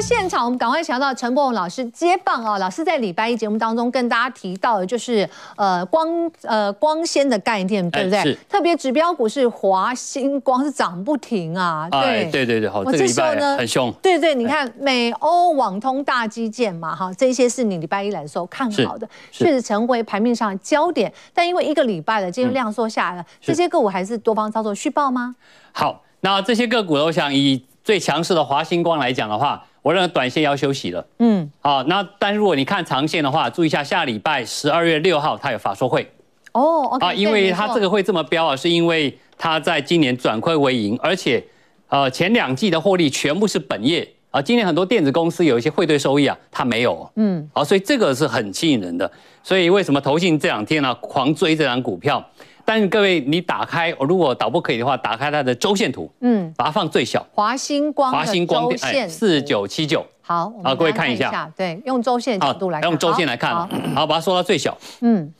现场，我们赶快请到陈伯文老师接棒啊！老师在礼拜一节目当中跟大家提到的，就是呃光呃光纤的概念，对不对？是。特别指标股是华星光，是涨不停啊！对对对对，好，这个礼拜呢很凶。对对，你看美欧网通大基建嘛，哈，这些是你礼拜一来的时候看好的，确实成为盘面上的焦点。但因为一个礼拜了，今天量缩下来了，这些个股还是多方操作续报吗？好，那这些个股，我想以最强势的华星光来讲的话。我认为短线要休息了，嗯，好，那但如果你看长线的话，注意一下下礼拜十二月六号它有法说会，哦啊，因为它这个会这么标啊，是因为它在今年转亏为盈，而且，呃，前两季的获利全部是本业啊，今年很多电子公司有一些汇兑收益啊，它没有，嗯，好，所以这个是很吸引人的，所以为什么投信这两天呢、啊、狂追这档股票？但是各位，你打开，如果导播可以的话，打开它的周线图，嗯，把它放最小。华星光，华星光电，哎，四九七九。好，啊，各位看一下，对，用周线角度来，用周线来看，好，把它缩到最小。嗯，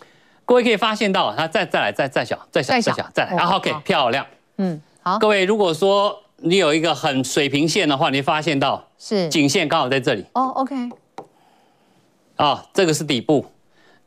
各位可以发现到，它再再来，再再小，再小，再小，再来，然后 OK，漂亮。嗯，好，各位，如果说你有一个很水平线的话，你发现到是颈线刚好在这里。哦，OK。啊，这个是底部，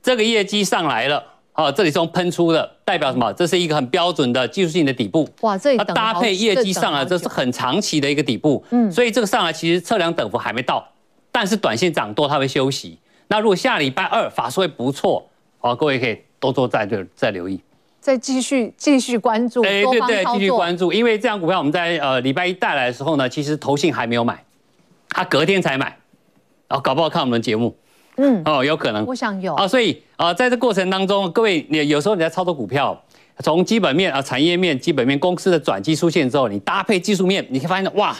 这个业绩上来了。哦，这里是从喷出的，代表什么？这是一个很标准的技术性的底部。哇，这里它搭配业绩上来，这是很长期的一个底部。嗯，所以这个上来其实测量等幅还没到，但是短线涨多它会休息。那如果下礼拜二法说会不错，好，各位可以多做再就再留意，再继续继续关注。哎，对对，继续关注，因为这张股票我们在呃礼拜一带来的时候呢，其实投信还没有买，他隔天才买，然后搞不好看我们的节目。嗯哦，有可能，我想有啊，所以啊，在这过程当中，各位，你有时候你在操作股票，从基本面啊、产业面、基本面、公司的转机出现之后，你搭配技术面，你会发现哇，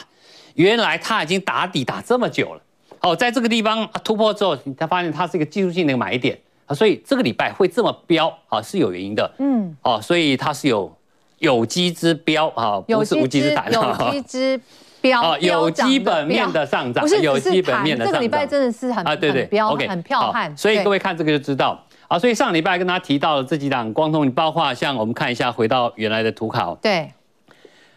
原来它已经打底打这么久了。哦，在这个地方突破之后，你才发现它是一个技术性的买点啊，所以这个礼拜会这么飙啊，是有原因的。嗯，哦，所以它是有有机之飙啊，不是无机之谈。有机之。标有基本面的上涨，不是有基本面的上涨。这个礼拜真的是很啊，对对，OK，很彪悍。所以各位看这个就知道啊。所以上礼拜跟大家提到了这几档光通，你包括像我们看一下，回到原来的图卡。对。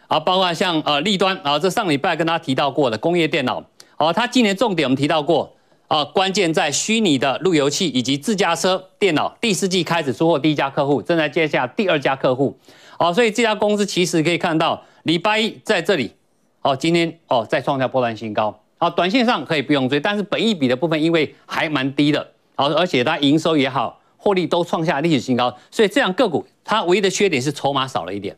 啊，包括像呃立端啊，这上礼拜跟大家提到过的工业电脑，哦，它今年重点我们提到过啊，关键在虚拟的路由器以及自驾车电脑，第四季开始出货第一家客户，正在接下第二家客户。哦，所以这家公司其实可以看到礼拜一在这里。哦，今天哦再创下波段新高，好，短线上可以不用追，但是本益比的部分因为还蛮低的，好，而且它营收也好，获利都创下历史新高，所以这样个股它唯一的缺点是筹码少了一点，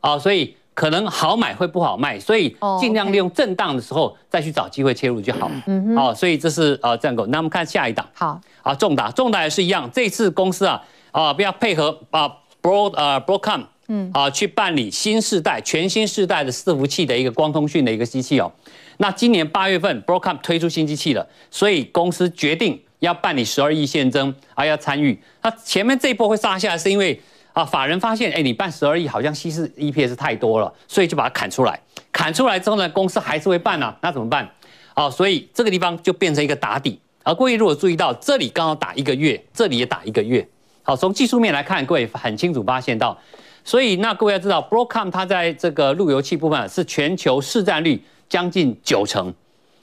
啊，所以可能好买会不好卖，所以尽量利用震荡的时候再去找机会切入就好，嗯好，所以这是呃这样个，那我们看下一档，好，啊，重达，重达也是一样，这次公司啊啊不要配合啊 Broad 啊 Broadcom。嗯啊，去办理新世代、全新世代的伺服器的一个光通讯的一个机器哦。那今年八月份，Broadcom 推出新机器了，所以公司决定要办理十二亿现增，啊要参与。那前面这一波会杀下来，是因为啊法人发现，哎，你办十二亿好像稀释 EPS 太多了，所以就把它砍出来。砍出来之后呢，公司还是会办啊，那怎么办？啊，所以这个地方就变成一个打底。而各位如果注意到，这里刚好打一个月，这里也打一个月。好，从技术面来看，各位很清楚发现到。所以，那各位要知道，Broadcom 它在这个路由器部分是全球市占率将近九成，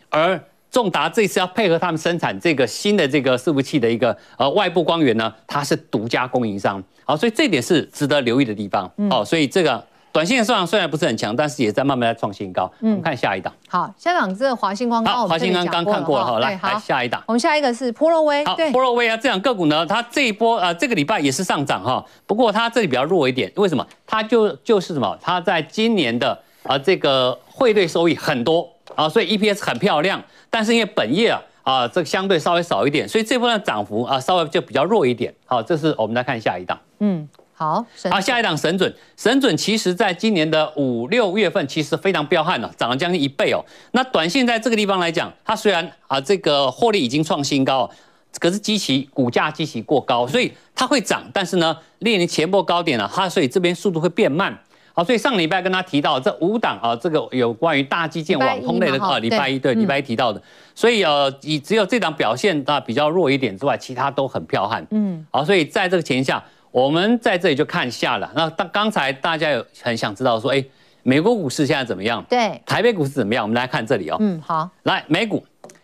而重达这次要配合他们生产这个新的这个伺服器的一个呃外部光源呢，它是独家供应商。好，所以这点是值得留意的地方。好，所以这个。短线上虽然不是很强，但是也在慢慢在创新高。嗯，我们看下一档。好，下一档这个华星光。好，华星光刚看过了哈，来来下一档。我们下一个是波若威。好，波若威啊，这两个股呢，它这一波啊，这个礼拜也是上涨哈，不过它这里比较弱一点，为什么？它就就是什么？它在今年的啊这个汇兑收益很多啊，所以 EPS 很漂亮，但是因为本业啊啊这个相对稍微少一点，所以这部分涨幅啊稍微就比较弱一点。好，这是我们来看下一档。嗯。好，好，下一档神准，神准其实在今年的五六月份其实非常彪悍了，涨了将近一倍哦。那短线在这个地方来讲，它虽然啊这个获利已经创新高，可是基期股价基期过高，所以它会涨，但是呢，列年前波高点了，它所以这边速度会变慢。好，所以上礼拜跟他提到这五档啊，这个有关于大基建、网通类的啊，礼拜一对礼拜一提到的，所以呃，以只有这档表现啊比较弱一点之外，其他都很彪悍。嗯，好，所以在这个前提下。我们在这里就看下了。那当刚才大家有很想知道说，哎，美国股市现在怎么样？对，台北股市怎么样？我们来看这里哦。嗯，好。来，美股，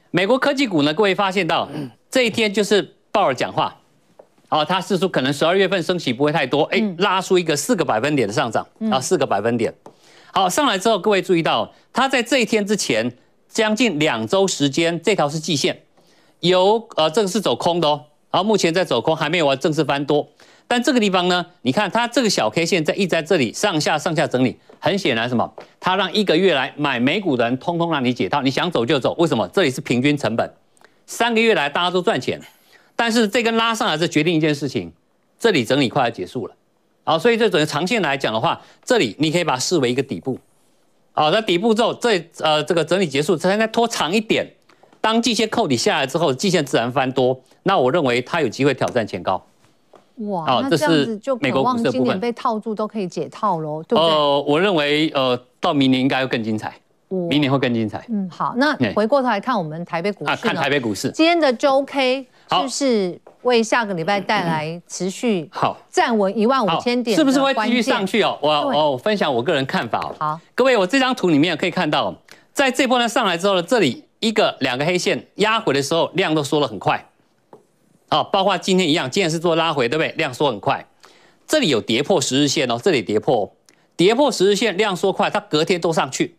美国科技股呢？各位发现到这一天就是鲍尔讲话，哦，他是说可能十二月份升息不会太多，哎，拉出一个四个百分点的上涨啊，四个百分点。好，上来之后，各位注意到，他在这一天之前将近两周时间，这条是季线，有呃，这个是走空的哦，然后目前在走空，还没有完正式翻多。但这个地方呢，你看它这个小 K 线在一直在这里上下上下整理，很显然什么？它让一个月来买美股的人通通让你解套，你想走就走。为什么？这里是平均成本，三个月来大家都赚钱，但是这根拉上来是决定一件事情，这里整理快要结束了，好，所以这整个长线来讲的话，这里你可以把它视为一个底部，好，那底部之后这呃这个整理结束，它应该拖长一点，当季线扣底下来之后，季线自然翻多，那我认为它有机会挑战前高。哇，那这样子就渴望今年被套住都可以解套喽，对不对？呃，我认为呃，到明年应该会更精彩，明年会更精彩。嗯，好，那回过头来看我们台北股市，看台北股市今天的周 K 是不是为下个礼拜带来持续好站稳一万五千点？是不是会继续上去哦？我我分享我个人看法哦。好，各位，我这张图里面可以看到，在这波呢上来之后呢，这里一个两个黑线压回的时候，量都缩得很快。啊，包括今天一样，今天是做拉回，对不对？量缩很快，这里有跌破十日线哦，这里跌破，跌破十日线，量缩快，它隔天都上去。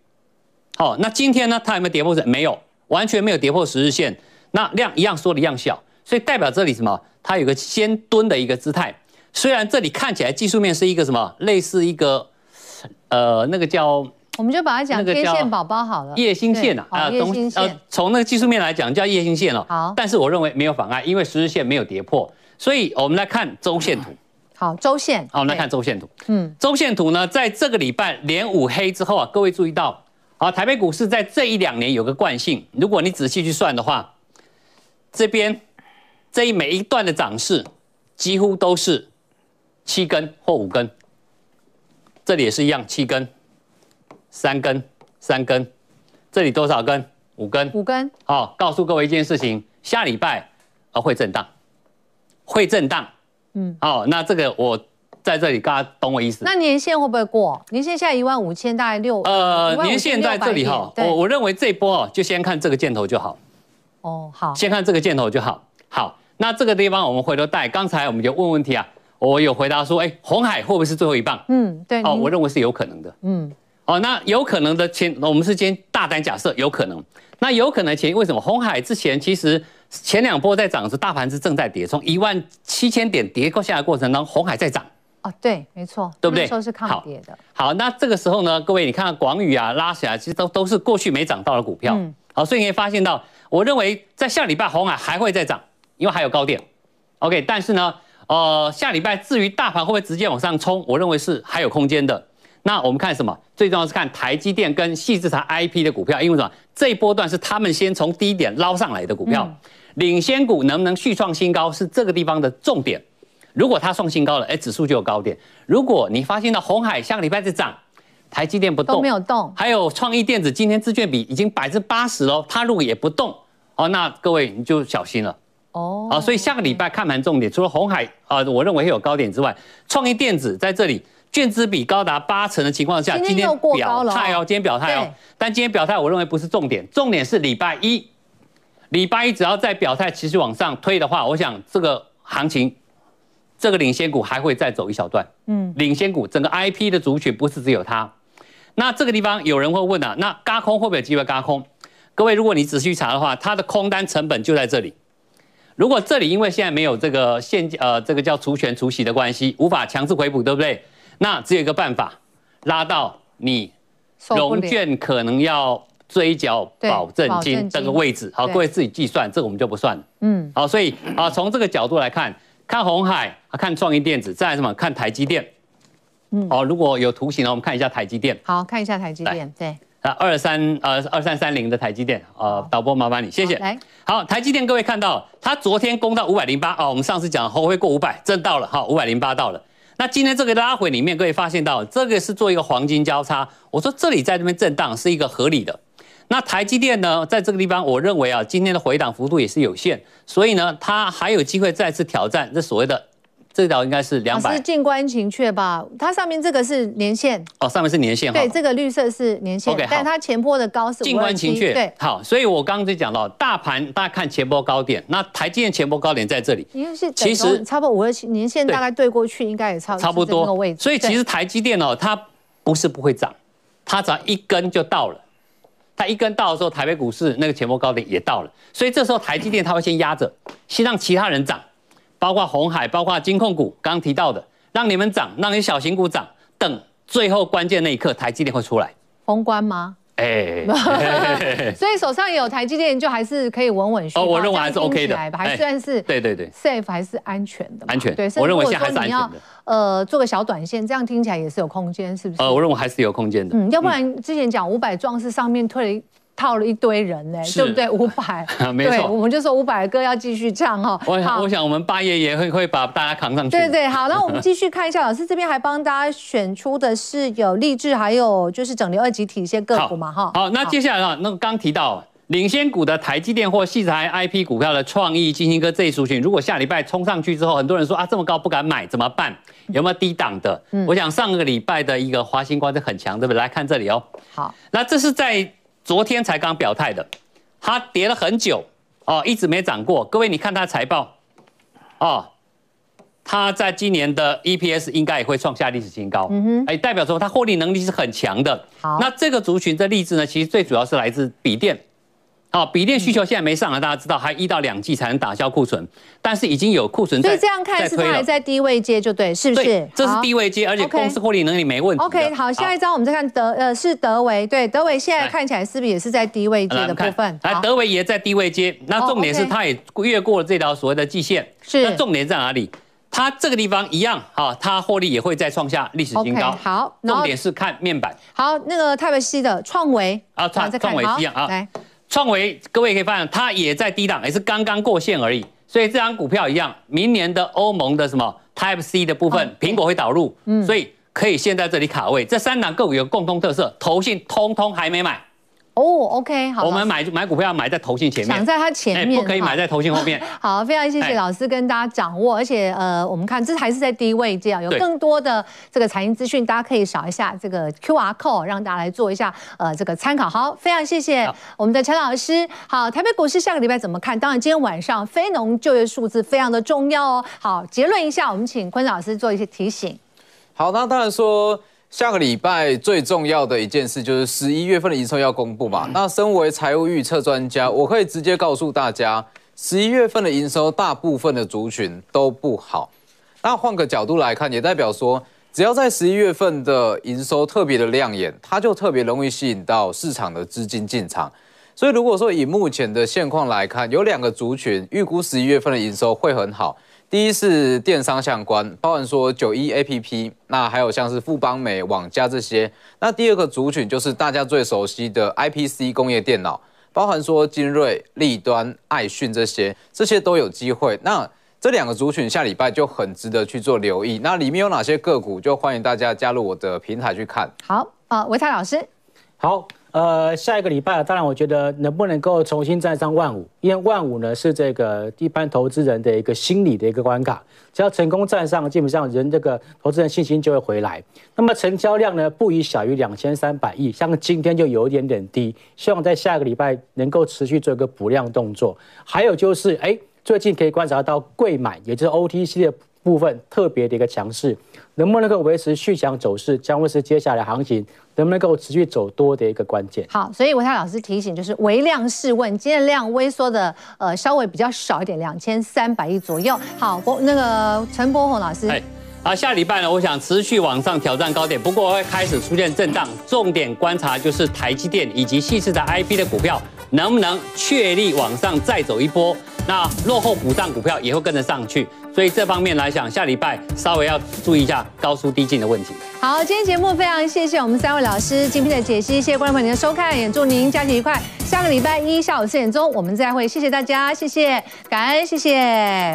好，那今天呢？它有没有跌破？没有，完全没有跌破十日线，那量一样缩的一样小，所以代表这里什么？它有个先蹲的一个姿态。虽然这里看起来技术面是一个什么，类似一个，呃，那个叫。我们就把它讲天线宝宝好了，叶星线啊，啊，叶从那个技术面来讲叫叶星线哦。好，但是我认为没有妨碍，因为十日线没有跌破，所以我们来看周线图。好，周线。好，我们来看周线图。嗯，周线图呢，在这个礼拜连五黑之后啊，各位注意到，好，台北股市在这一两年有个惯性，如果你仔细去算的话，这边这一每一段的涨势几乎都是七根或五根，这里也是一样七根。三根，三根，这里多少根？五根，五根。好，告诉各位一件事情，下礼拜啊会震荡，会震荡。嗯，好，那这个我在这里，大家懂我意思。那年限会不会过？年限现在一万五千，大概六。呃，年限在这里哈，我我认为这波哦，就先看这个箭头就好。哦，好，先看这个箭头就好。好，那这个地方我们回头带。刚才我们就问问题啊，我有回答说，哎，红海会不会是最后一棒？嗯，对。哦，我认为是有可能的。嗯。哦，那有可能的前，我们是先大胆假设有可能。那有可能前为什么？红海之前其实前两波在涨的时候，大盘是正在跌，从一万七千点跌过下来的过程当中，红海在涨。哦，对，没错，对不对？那时候是抗跌的好。好，那这个时候呢，各位你看广宇啊拉起来，其实都都是过去没涨到的股票。嗯。好，所以你会发现到，我认为在下礼拜红海还会再涨，因为还有高点。OK，但是呢，呃，下礼拜至于大盘会不会直接往上冲，我认为是还有空间的。那我们看什么？最重要是看台积电跟矽智财 IP 的股票，因为什么？这一波段是他们先从低点捞上来的股票，领先股能不能续创新高是这个地方的重点。如果它创新高了，哎，指数就有高点。如果你发现到红海下个礼拜在涨，台积电不动，都没有动，还有创意电子今天自券比已经百分之八十了，它如果也不动，哦，那各位你就小心了。哦，好，所以下个礼拜看盘重点，除了红海啊，我认为会有高点之外，创意电子在这里。券资比高达八成的情况下，今天表态哦，今天表态哦，但今天表态我认为不是重点，重点是礼拜一，礼拜一只要在表态持续往上推的话，我想这个行情，这个领先股还会再走一小段。嗯，领先股整个 IP 的族群不是只有它，那这个地方有人会问啊，那轧空会不会有机会轧空？各位，如果你仔细查的话，它的空单成本就在这里。如果这里因为现在没有这个现呃这个叫除权除息的关系，无法强制回补，对不对？那只有一个办法，拉到你融券可能要追缴保证金这个位置。好，各位自己计算，这个我们就不算了。嗯，好，所以啊，从这个角度来看，看红海，看创意电子，再来什么？看台积电。嗯，好，如果有图形呢，我们看一下台积电。好，看一下台积电。对，啊，二三呃二三三零的台积电。呃，导播麻烦你，谢谢。来，好，台积电，各位看到，它昨天攻到五百零八。哦，我们上次讲后会过五百，真到了。好，五百零八到了。那今天这个拉回里面，各位发现到这个是做一个黄金交叉。我说这里在这边震荡是一个合理的。那台积电呢，在这个地方，我认为啊，今天的回档幅度也是有限，所以呢，它还有机会再次挑战这所谓的。这条应该是两百，是静观情阙吧？它上面这个是年线哦，上面是年线。对，这个绿色是年线。OK，但它前波的高是静观情阙。对，好，所以我刚刚就讲到，大盘大家看前波高点，那台积电前波高点在这里，因为是其实差不多五二七年线大概对过去应该也差差不多那个位置。所以其实台积电哦，它不是不会涨，它只要一根就到了，它一根到的时候，台北股市那个前波高点也到了，所以这时候台积电它会先压着，先让其他人涨。包括红海，包括金控股，刚刚提到的，让你们涨，让你小型股涨，等最后关键那一刻，台积电会出来封关吗？哎，所以手上有台积电，就还是可以稳稳续。哦，我认为还是 OK 的，还算是对对对，safe 还是安全的，安全。对，我认为现在还是安全的。呃，做个小短线，这样听起来也是有空间，是不是？呃，我认为还是有空间的。嗯，要不然之前讲五百壮士上面退了套了一堆人呢，对不对？伍佰，没错，我们就说五百的歌要继续唱哈。我我想我们八爷也会会把大家扛上去。对对，好，那我们继续看一下，老师这边还帮大家选出的是有励志，还有就是整流二级体一些个股嘛哈。好，那接下来啊，那个刚提到领先股的台积电或矽材 IP 股票的创意、金星科这一族群，如果下礼拜冲上去之后，很多人说啊这么高不敢买，怎么办？有没有低档的？嗯，我想上个礼拜的一个华星光是很强，对不对？来看这里哦。好，那这是在。昨天才刚表态的，它跌了很久哦，一直没涨过。各位，你看它财报哦，它在今年的 EPS 应该也会创下历史新高。嗯哼，哎，代表说它获利能力是很强的。好，那这个族群的例子呢，其实最主要是来自笔电。好，笔电需求现在没上来，大家知道还一到两季才能打消库存，但是已经有库存在。所以这样看是它还在低位接，就对，是不是？对，这是低位接，而且公司获利能力没问题。OK，好，下一张我们再看德呃是德维，对，德维现在看起来是不是也是在低位接的部分？来，德维也在低位接，那重点是它也越过了这条所谓的季线。是，那重点在哪里？它这个地方一样，哈，它获利也会再创下历史新高。好，重点是看面板。好，那个 Type C 的创维啊，创创维一样啊，来。创维，各位可以发现，它也在低档，也是刚刚过线而已。所以这张股票一样，明年的欧盟的什么 Type C 的部分，苹果会导入，所以可以先在这里卡位。这三档个股有共同特色，投信通通还没买。哦、oh，OK，好。我们买买股票要买在头信前面，想在它前面，不可以买在头信后面。好，非常谢谢老师跟大家掌握，而且呃，我们看这还是在低位这样，有更多的这个财经资讯，大家可以扫一下这个 QR code，让大家来做一下呃这个参考。好，非常谢谢我们的陈老师。好，台北股市下个礼拜怎么看？当然今天晚上非农就业数字非常的重要哦。好，结论一下，我们请坤老师做一些提醒。好，那当然说。下个礼拜最重要的一件事就是十一月份的营收要公布嘛。那身为财务预测专家，我可以直接告诉大家，十一月份的营收大部分的族群都不好。那换个角度来看，也代表说，只要在十一月份的营收特别的亮眼，它就特别容易吸引到市场的资金进场。所以如果说以目前的现况来看，有两个族群预估十一月份的营收会很好。第一是电商相关，包含说九一 APP，那还有像是富邦美、网家这些。那第二个族群就是大家最熟悉的 IPC 工业电脑，包含说精锐、立端、爱讯这些，这些都有机会。那这两个族群下礼拜就很值得去做留意。那里面有哪些个股，就欢迎大家加入我的平台去看。好，啊，维泰老师，好。呃，下一个礼拜，当然我觉得能不能够重新站上万五，因为万五呢是这个一般投资人的一个心理的一个关卡，只要成功站上，基本上人这个投资人信心就会回来。那么成交量呢不宜小于两千三百亿，像今天就有一点点低，希望在下个礼拜能够持续做一个补量动作。还有就是，哎，最近可以观察到柜买，也就是 OTC 的部分特别的一个强势，能不能够维持续强走势，将会是接下来行情能不能够持续走多的一个关键。好，所以文泰老师提醒就是微量试问，今天量微缩的呃稍微比较少一点，两千三百亿左右。好，博那个陈柏宏老师，哎，啊，下礼拜呢，我想持续往上挑战高点，不过会开始出现震荡，重点观察就是台积电以及细致的 IP 的股票能不能确立往上再走一波，那落后补涨股票也会跟着上去。所以这方面来讲，下礼拜稍微要注意一下高速低进的问题。好，今天节目非常谢谢我们三位老师精辟的解析，谢谢观众朋友的收看，也祝您假期愉快。下个礼拜一下午四点钟我们再会，谢谢大家，谢谢，感恩，谢谢。